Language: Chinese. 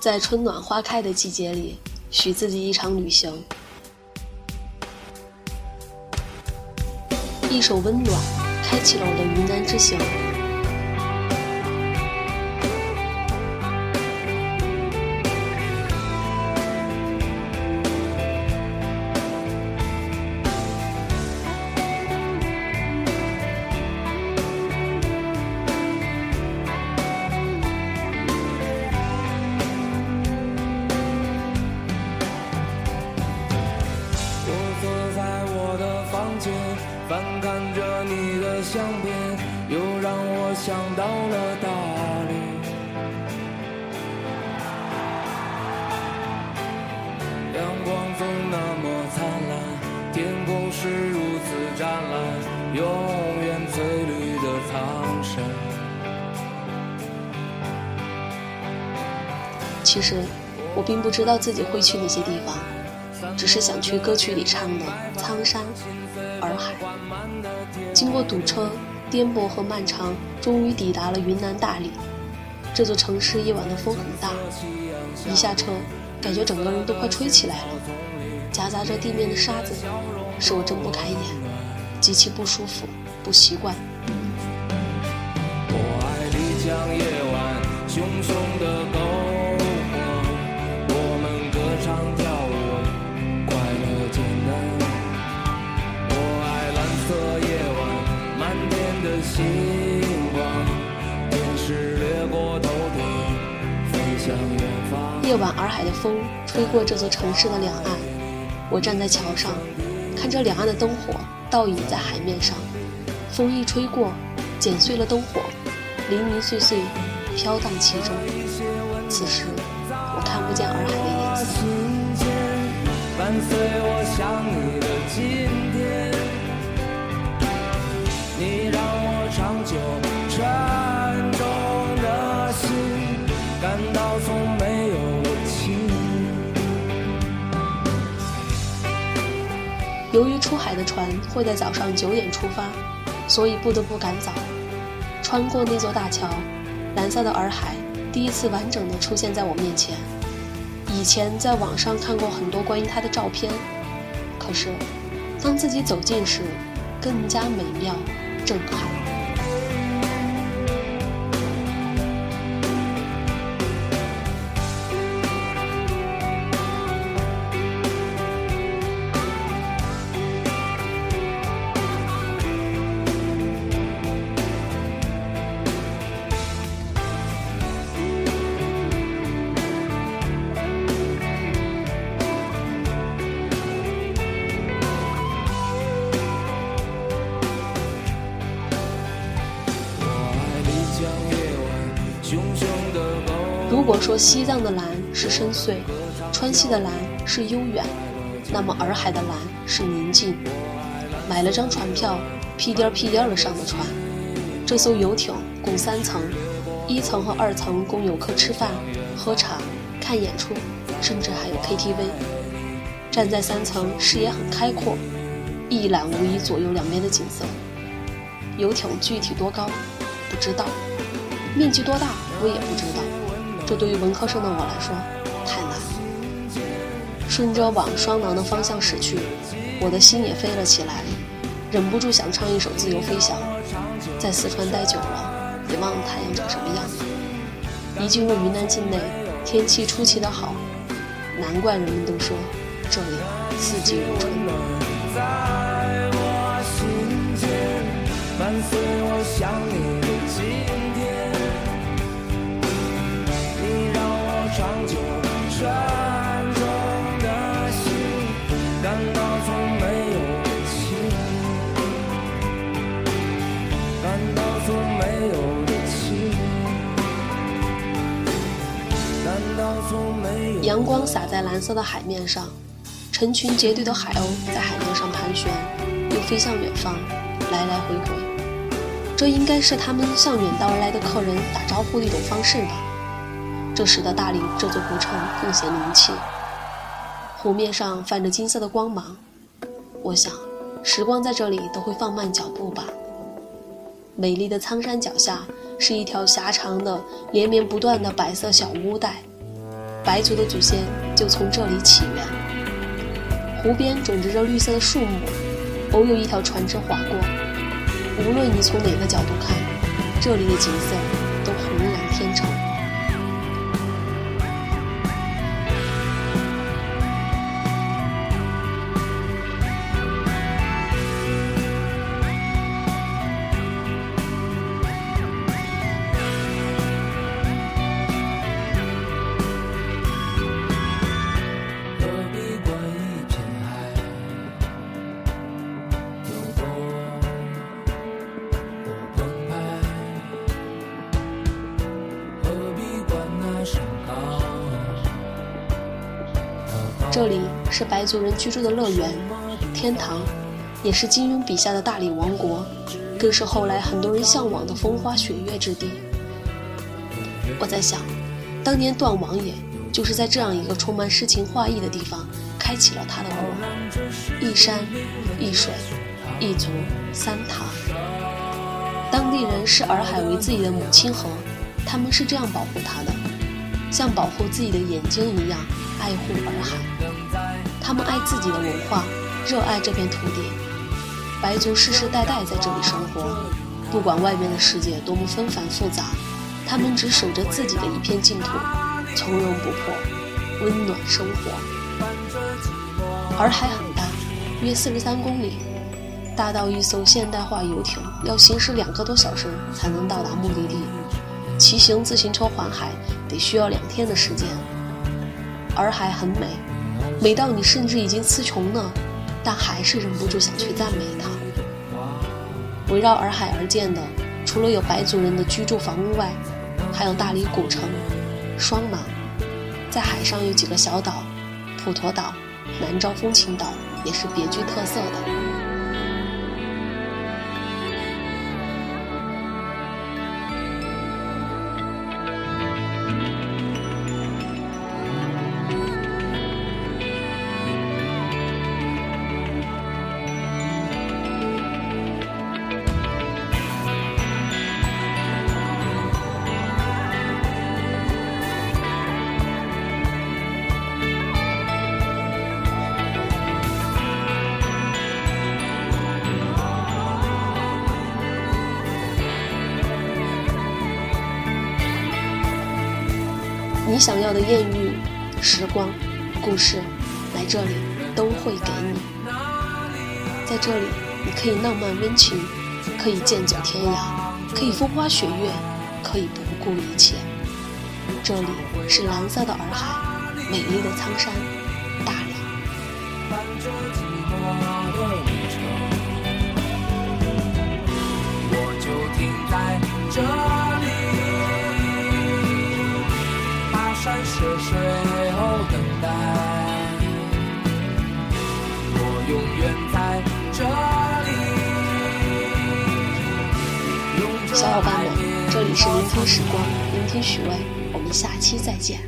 在春暖花开的季节里，许自己一场旅行。一首《温暖》开启了我的云南之行。其实我并不知道自己会去哪些地方，只是想去歌曲里唱的苍山、洱海，经过堵车。颠簸和漫长，终于抵达了云南大理。这座城市夜晚的风很大，一下车，感觉整个人都快吹起来了，夹杂着地面的沙子，使我睁不开眼，极其不舒服，不习惯。我爱丽江夜晚洱海的风吹过这座城市的两岸，我站在桥上，看着两岸的灯火倒影在海面上。风一吹过，剪碎了灯火，零零碎碎飘荡其中。此时，我看不见洱海的颜色。伴随我想你的今天。你让由于出海的船会在早上九点出发，所以不得不赶早。穿过那座大桥，蓝色的洱海第一次完整的出现在我面前。以前在网上看过很多关于它的照片，可是当自己走近时，更加美妙。震撼。如果说西藏的蓝是深邃，川西的蓝是悠远，那么洱海的蓝是宁静。买了张船票，屁颠屁颠儿的上了船。这艘游艇共三层，一层和二层供游客吃饭、喝茶、看演出，甚至还有 KTV。站在三层，视野很开阔，一览无遗左右两边的景色。游艇具体多高，不知道；面积多大，我也不知道。这对于文科生的我来说太难了。顺着往双廊的方向驶去，我的心也飞了起来，忍不住想唱一首《自由飞翔》。在四川待久了，也忘了太阳长什么样子。一进入云南境内，天气出奇的好，难怪人们都说这里四季如春。阳光洒在蓝色的海面上，成群结队的海鸥在海面上盘旋，又飞向远方，来来回回。这应该是他们向远道而来的客人打招呼的一种方式吧。这使得大理这座古城更显灵气。湖面上泛着金色的光芒，我想，时光在这里都会放慢脚步吧。美丽的苍山脚下是一条狭长的、连绵不断的白色小屋带。白族的祖先就从这里起源。湖边种植着绿色的树木，偶有一条船只划过。无论你从哪个角度看，这里的景色这里是白族人居住的乐园、天堂，也是金庸笔下的大理王国，更是后来很多人向往的风花雪月之地。我在想，当年段王爷就是在这样一个充满诗情画意的地方，开启了他的国。一山一水一族三塔，当地人视洱海为自己的母亲河，他们是这样保护它的，像保护自己的眼睛一样爱护洱海。他们爱自己的文化，热爱这片土地。白族世世代代在这里生活，不管外面的世界多么纷繁复杂，他们只守着自己的一片净土，从容不迫，温暖生活。洱海很大，约四十三公里，大到一艘现代化游艇要行驶两个多小时才能到达目的地，骑行自行车环海得需要两天的时间。洱海很美，美到你甚至已经词穷了，但还是忍不住想去赞美它。围绕洱海而建的，除了有白族人的居住房屋外，还有大理古城、双马，在海上有几个小岛，普陀岛、南诏风情岛也是别具特色的。你想要的艳遇、时光、故事，来这里都会给你。在这里，你可以浪漫温情，可以剑走天涯，可以风花雪月，可以不顾一切。这里是蓝色的洱海，美丽的苍山，大理。小伙伴们，这里是聆听时光，聆听许巍，我们下期再见。